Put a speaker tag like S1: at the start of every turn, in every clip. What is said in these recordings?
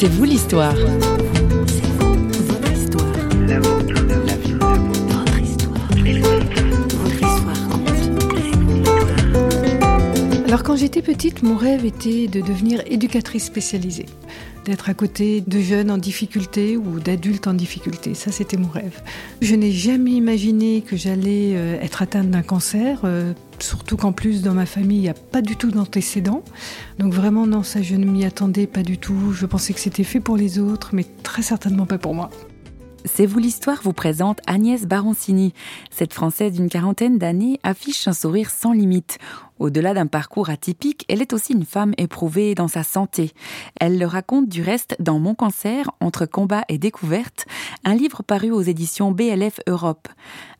S1: C'est vous l'histoire.
S2: Alors quand j'étais petite, mon rêve était de devenir éducatrice spécialisée, d'être à côté de jeunes en difficulté ou d'adultes en difficulté. Ça, c'était mon rêve. Je n'ai jamais imaginé que j'allais euh, être atteinte d'un cancer, euh, surtout qu'en plus dans ma famille, il n'y a pas du tout d'antécédents. Donc vraiment, non, ça, je ne m'y attendais pas du tout. Je pensais que c'était fait pour les autres, mais très certainement pas pour moi.
S1: C'est vous l'histoire vous présente Agnès Baroncini. Cette Française d'une quarantaine d'années affiche un sourire sans limite. Au-delà d'un parcours atypique, elle est aussi une femme éprouvée dans sa santé. Elle le raconte du reste dans Mon cancer, entre combat et découverte, un livre paru aux éditions BLF Europe.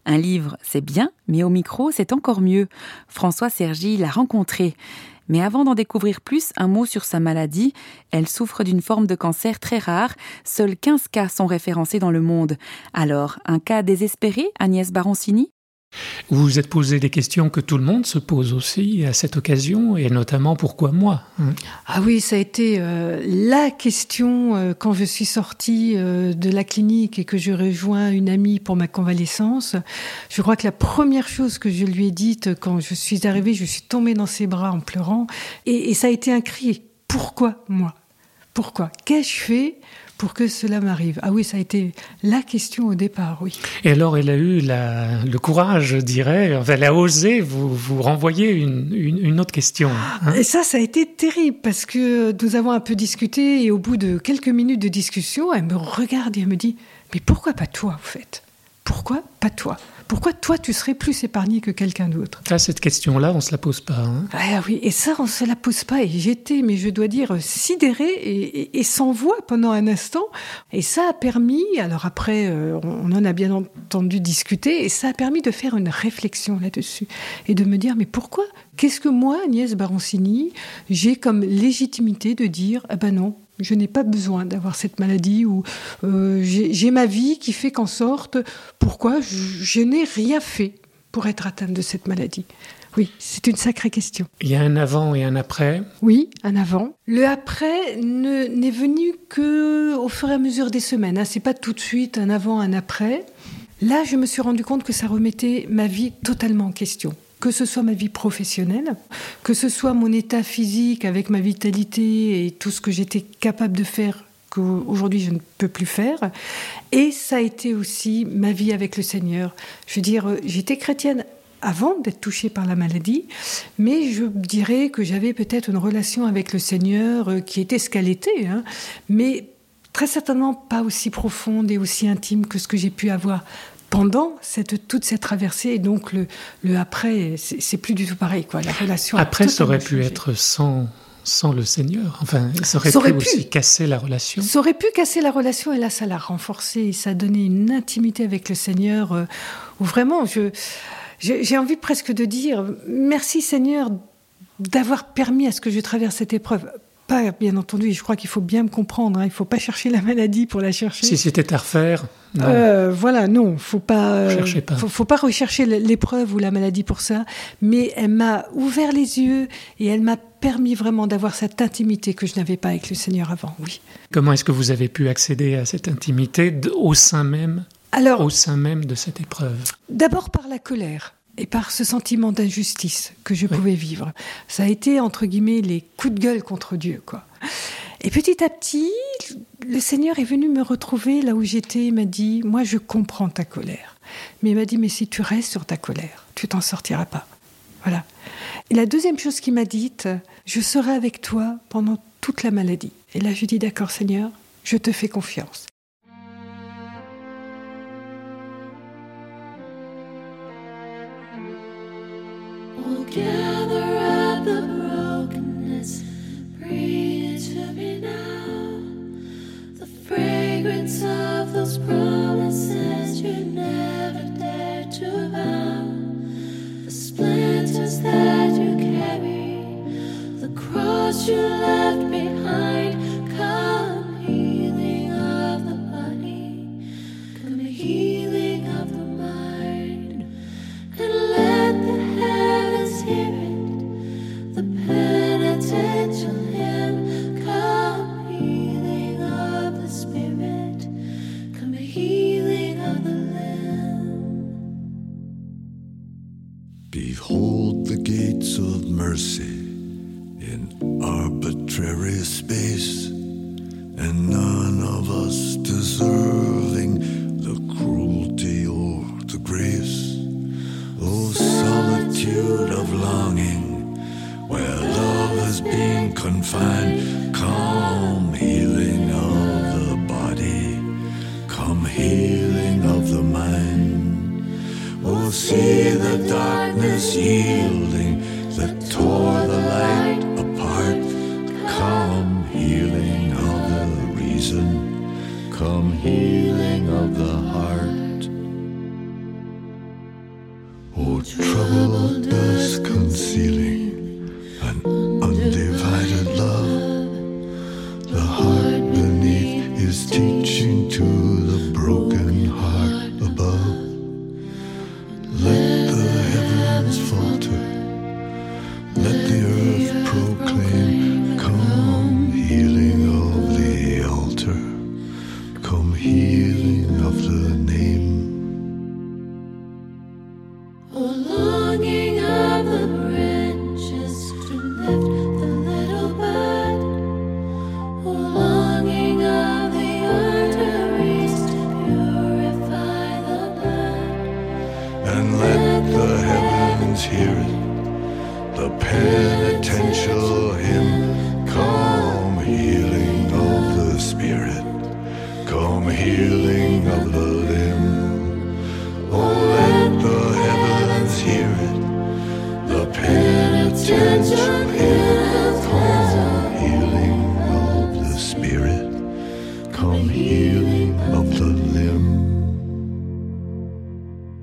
S1: Un livre, c'est bien, mais au micro, c'est encore mieux. François Sergi l'a rencontré. Mais avant d'en découvrir plus, un mot sur sa maladie. Elle souffre d'une forme de cancer très rare. Seuls 15 cas sont référencés dans le monde. Alors, un cas désespéré, Agnès Baroncini?
S3: Vous vous êtes posé des questions que tout le monde se pose aussi à cette occasion, et notamment pourquoi moi?
S2: Hein Ah oui, ça a été euh, la question euh, quand je suis sortie euh, de la clinique et que je rejoins une amie pour ma convalescence. Je crois que la première chose que je lui ai dite quand je suis arrivée, je suis tombée dans ses bras en pleurant, et, et ça a été un cri. Pourquoi moi? Pourquoi? Qu'ai-je fait pour que cela m'arrive Ah oui, ça a été la question au départ, oui.
S3: Et alors, elle a eu la, le courage, je dirais, elle a osé vous, vous renvoyer une, une, autre question.
S2: Hein. et ça, ça a été terrible parce que nous avons un peu discuté et au bout de quelques minutes de discussion, elle me regarde et elle me dit Mais pourquoi pas toi, en fait? Pourquoi pas toi? Pourquoi toi tu serais plus épargné que quelqu'un d'autre?
S3: Ça, cette question-là, on se la pose pas. Hein.
S2: Ah oui, et ça, on se la pose pas. Et j'étais, mais je dois dire, sidérée et, sans voix pendant un instant. Et ça a permis, alors après, euh, on en a bien entendu discuter, et ça a permis de faire une réflexion là-dessus et de me dire, mais pourquoi? Qu'est-ce que moi, Agnès Baroncini, j'ai comme légitimité de dire, ah ben non, je n'ai pas besoin d'avoir cette maladie ou euh, j'ai ma vie qui fait qu'en sorte, pourquoi je, n'ai rien fait pour être atteinte de cette maladie. Oui, c'est une sacrée question.
S3: Il y a un avant et un après
S2: Oui, un avant. Le après n'est venu que au fur et à mesure des semaines. Hein. C'est pas tout de suite un avant, un après. Là, je me suis rendu compte que ça remettait ma vie totalement en question que ce soit ma vie professionnelle, que ce soit mon état physique avec ma vitalité et tout ce que j'étais capable de faire qu'aujourd'hui je ne peux plus faire. Et ça a été aussi ma vie avec le Seigneur. Je veux dire, j'étais chrétienne avant d'être touchée par la maladie, mais je dirais que j'avais peut-être une relation avec le Seigneur euh, qui était ce qu'elle était, hein, mais très certainement pas aussi profonde et aussi intime que ce que j'ai pu avoir pendant cette, toute cette traversée. Et donc, le, le après, c'est plus du tout pareil. Quoi. La relation
S3: après, ça aurait pu être sans, sans le Seigneur. Enfin, ça aurait, pu, aussi casser la relation.
S2: Ça aurait pu casser la relation, et là, ça l'a renforcé. Ça a donné une intimité avec le Seigneur euh, où vraiment, je, j'ai envie presque de dire merci Seigneur d'avoir permis à ce que je traverse cette épreuve pas, bien entendu, je crois qu'il faut bien me comprendre. Hein. il ne faut pas chercher la maladie pour la chercher.
S3: Si c'était à refaire,
S2: non. Euh, voilà, non, faut pas, euh, Faut, faut, pas rechercher l'épreuve ou la maladie pour ça. Mais elle m'a ouvert les yeux et elle m'a permis vraiment d'avoir cette intimité que je n'avais pas avec le Seigneur avant. Oui.
S3: Comment est-ce que vous avez pu accéder à cette intimité au sein même, Alors, au sein même de cette épreuve?
S2: D'abord par la colère et par ce sentiment d'injustice que je pouvais vivre. Ça a été, entre guillemets, les coups de gueule contre Dieu, quoi. Et petit à petit, le Seigneur est venu me retrouver là où j'étais. Il m'a dit Moi, je comprends ta colère. Mais il m'a dit Mais si tu restes sur ta colère, tu t'en sortiras pas. Voilà. Et la deuxième chose qu'il m'a dite Je serai avec toi pendant toute la maladie. Et là, je dis D'accord, Seigneur, je te fais confiance.
S4: Come, healing of the body, come, healing of the mind, and let the heavens hear it, the penitential hymn. Come, healing of the spirit, come, healing of the limb. Behold the gates of mercy arbitrary space, and none of us deserving the
S5: cruelty or the grace. Oh, solitude of
S4: longing, where love has been confined, calm healing of the body, calm healing of the mind. Oh, see the darkness yielding that tore the light reason, come healing of the heart.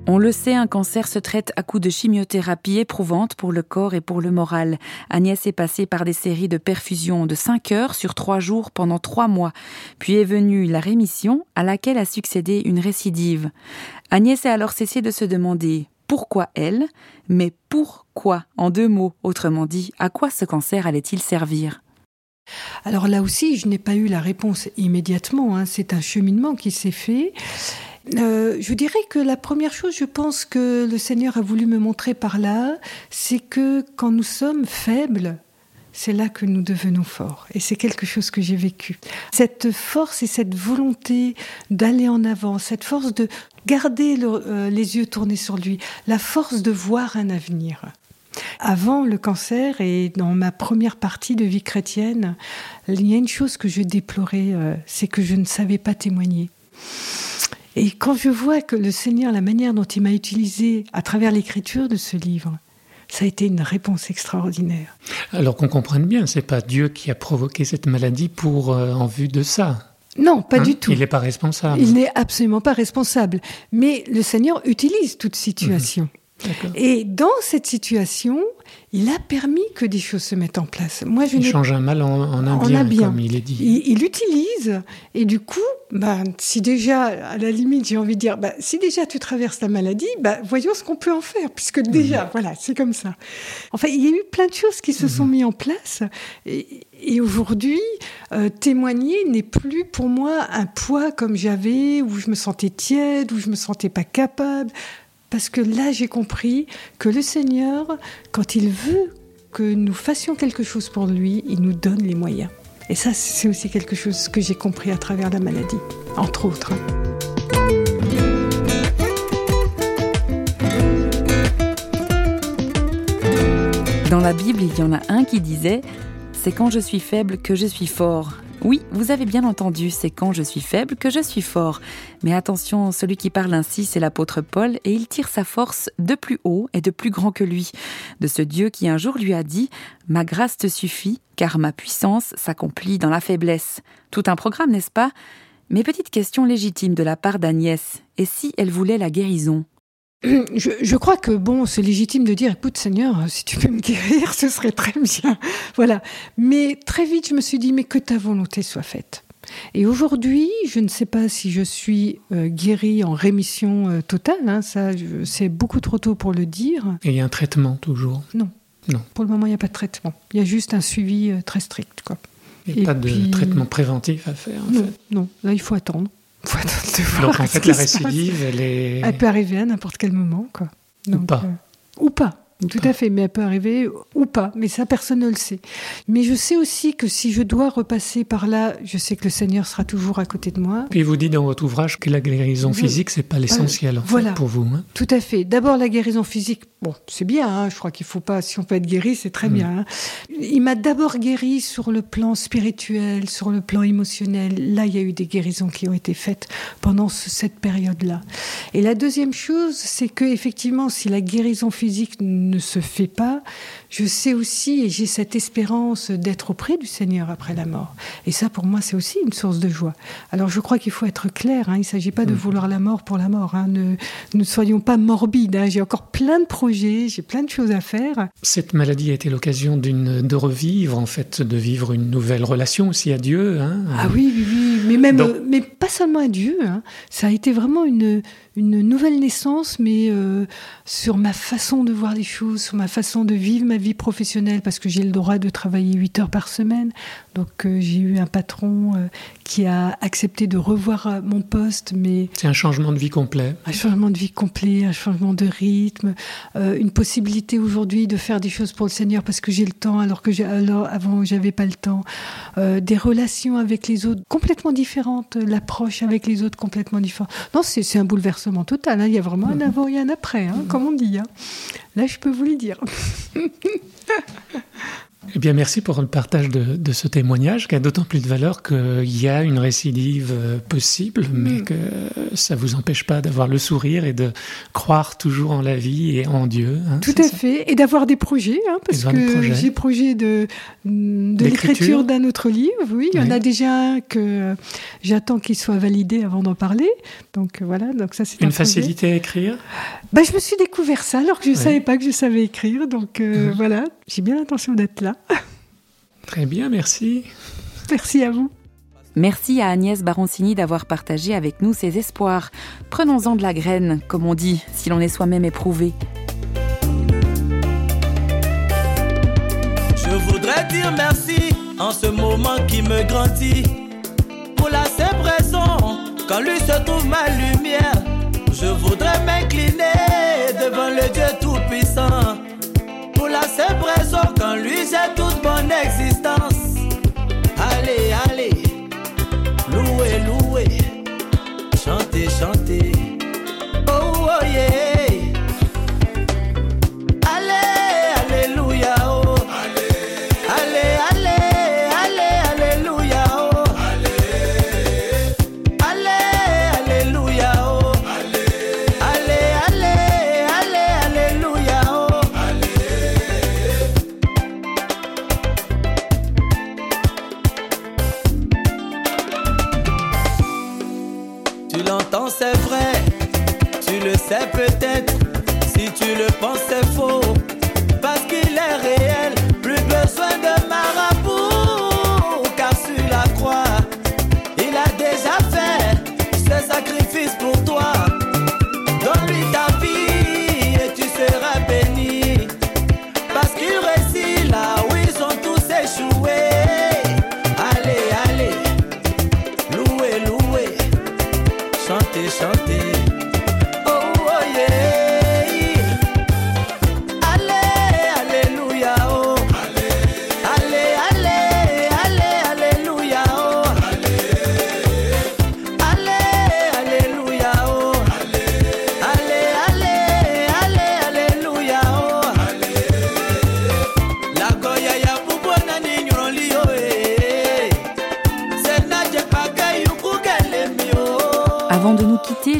S1: On le sait, un cancer se traite à coups de chimiothérapie éprouvante pour le corps et pour le moral. Agnès est passée par des séries de perfusions de 5 heures sur 3 jours pendant 3 mois. Puis est venue la rémission à laquelle a succédé une récidive. Agnès a alors cessé de se demander pourquoi elle, mais pourquoi en deux mots, autrement dit, à quoi ce cancer allait-il servir?
S2: Alors là aussi, je n'ai pas eu la réponse immédiatement. hein. C'est un cheminement qui s'est fait. Euh, je dirais que la première chose, je pense que le Seigneur a voulu me montrer par là, c'est que quand nous sommes faibles, c'est là que nous devenons forts. Et c'est quelque chose que j'ai vécu. Cette force et cette volonté d'aller en avant, cette force de garder euh, les yeux tournés sur lui, la force de voir un avenir. Avant le cancer et dans ma première partie de vie chrétienne, il y a une chose que je déplorais, euh, c'est que je ne savais pas témoigner. Et quand je vois que le Seigneur, la manière dont il m'a utilisé à travers l'écriture de ce livre, ça a été une réponse extraordinaire.
S3: Alors qu'on comprenne bien, c'est pas Dieu qui a provoqué cette maladie pour euh, en vue de ça.
S2: Non, pas
S3: Hein
S2: du tout.
S3: Il n'est pas responsable.
S2: Il n'est absolument pas responsable. Mais le Seigneur utilise toute situation. Et dans cette situation, il a permis que des choses se mettent en place. Moi, je
S3: Il change un mal en, en un
S2: En
S3: bien,
S2: un bien.
S3: comme il est dit.
S2: il, il utilise et du coup, bah, si déjà, à la limite, j'ai envie de dire, bah, si déjà tu traverses la maladie, bah, voyons ce qu'on peut en faire, puisque déjà, voilà, c'est comme ça. Enfin, il y a eu plein de choses qui se sont mises en place et, et aujourd'hui, euh, témoigner n'est plus pour moi un poids comme j'avais, où je me sentais tiède, où je me sentais pas capable. Parce que là, j'ai compris que le Seigneur, quand il veut que nous fassions quelque chose pour lui, il nous donne les moyens. Et ça, c'est aussi quelque chose que j'ai compris à travers la maladie, entre autres.
S1: Dans la Bible, il y en a un qui disait C'est quand je suis faible que je suis fort. Oui, vous avez bien entendu, c'est quand je suis faible que je suis fort. Mais attention, celui qui parle ainsi, c'est l'apôtre Paul, et il tire sa force de plus haut et de plus grand que lui, de ce Dieu qui un jour lui a dit Ma grâce te suffit, car ma puissance s'accomplit dans la faiblesse. Tout un programme, n'est-ce pas? Mais petite question légitime de la part d'Agnès, et si elle voulait la guérison?
S2: Je, je crois que bon, c'est légitime de dire, écoute Seigneur, si tu peux me guérir, ce serait très bien. Voilà. Mais très vite, je me suis dit, mais que ta volonté soit faite. Et aujourd'hui, je ne sais pas si je suis euh, guérie en rémission euh, totale. hein, ça, c'est beaucoup trop tôt pour le dire.
S3: Et il y a un traitement toujours?
S2: Pour le moment, il n'y a pas de traitement. Il y a juste un suivi euh, très strict. Quoi.
S3: Il n'y a
S2: Et
S3: pas de traitement préventif à faire. en
S2: Non,
S3: fait.
S2: non, là, il faut attendre. De voir
S3: Donc en fait, la récidive, elle est.
S2: Elle peut arriver à n'importe quel moment. Quoi.
S3: Ou pas.
S2: euh, ou pas. Tout à fait, mais elle peut arriver ou pas, mais ça personne ne le sait. Mais je sais aussi que si je dois repasser par là, je sais que le Seigneur sera toujours à côté de moi.
S3: Puis vous dites dans votre ouvrage que la guérison physique, c'est pas l'essentiel en fait,
S2: Voilà.
S3: pour vous. hein.
S2: Tout à fait. D'abord la guérison physique. Bon, c'est bien. hein, je crois qu'il faut pas. Si on peut être guéri, c'est très bien. hein. Il m'a d'abord guéri sur le plan spirituel, sur le plan émotionnel. Là, il y a eu des guérisons qui ont été faites pendant ce- cette période-là. Et la deuxième chose, c'est que effectivement, si la guérison physique ne se fait pas, je sais aussi et j'ai cette espérance d'être auprès du Seigneur après la mort. Et ça, pour moi, c'est aussi une source de joie. Alors, je crois qu'il faut être clair. hein, il ne s'agit pas de vouloir la mort pour la mort. hein, ne, ne soyons pas morbides. hein, j'ai encore plein de projets, j'ai plein de choses à faire.
S3: Cette maladie a été l'occasion d'une de revivre en fait, de vivre une nouvelle relation aussi à Dieu. hein.
S2: Ah oui, oui, oui. Mais même,
S3: Donc-
S2: mais pas seulement à Dieu. hein. Ça a été vraiment une, une nouvelle naissance, mais euh, sur ma façon de voir les choses, sur ma façon de vivre ma vie professionnelle, parce que j'ai le droit de travailler 8 heures par semaine. Donc euh, j'ai eu un patron euh, qui a accepté de revoir mon poste, mais
S3: C'est un changement de vie complet.
S2: un changement de vie complet, un changement de rythme, une possibilité aujourd'hui de faire des choses pour le Seigneur parce que j'ai le temps alors que alors avant j'avais pas le temps, des relations avec les autres complètement différentes, l'approche avec les autres complètement différente. Non, c'est un bouleversement total. hein. Il y a vraiment un avant et un après, hein, comme on dit. hein. Là, je peux vous le dire.
S3: Eh bien, merci pour le partage de, de ce témoignage qui a d'autant plus de valeur qu'il y a une récidive euh, possible, mais
S2: Mm.
S3: que ça vous empêche pas d'avoir le sourire et de croire toujours en la vie et en Dieu. hein,
S2: Tout à
S3: ça
S2: fait. Et d'avoir des projets, hein, parce que
S3: projets.
S2: j'ai projet de, de l'écriture d'un autre livre. Oui, il y en
S3: Oui.
S2: a déjà un que euh, j'attends qu'il soit validé avant d'en parler. Donc euh, voilà, donc ça c'est un
S3: Une
S2: projet.
S3: facilité à écrire?
S2: Bah, je me suis découvert ça alors que je ne savais pas que je savais écrire. Donc euh,
S3: Mhm.
S2: voilà, j'ai bien l'intention d'être là.
S3: Très bien, merci.
S2: Merci à vous.
S1: Merci à Agnès Baroncini d'avoir partagé avec nous ses espoirs. Prenons-en de la graine, comme on dit, si l'on est soi-même éprouvé.
S6: Je voudrais dire merci en ce moment qui me grandit. Pour la simple raison qu'en lui se trouve ma lumière. Je voudrais m'incliner devant le Dieu Tout-Puissant.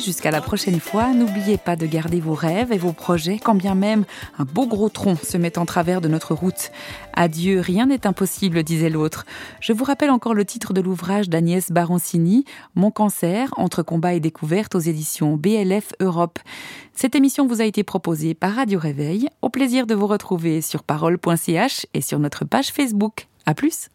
S1: Jusqu'à la prochaine fois, n'oubliez pas de garder vos rêves et vos projets, quand bien même un beau gros tronc se met en travers de notre route. Adieu, rien n'est impossible, disait l'autre. Je vous rappelle encore le titre de l'ouvrage d'Agnès Baroncini, Mon cancer, entre combat et découverte aux éditions BLF Europe. Cette émission vous a été proposée par Radio Réveil. Au plaisir de vous retrouver sur parole.ch et sur notre page Facebook. À plus!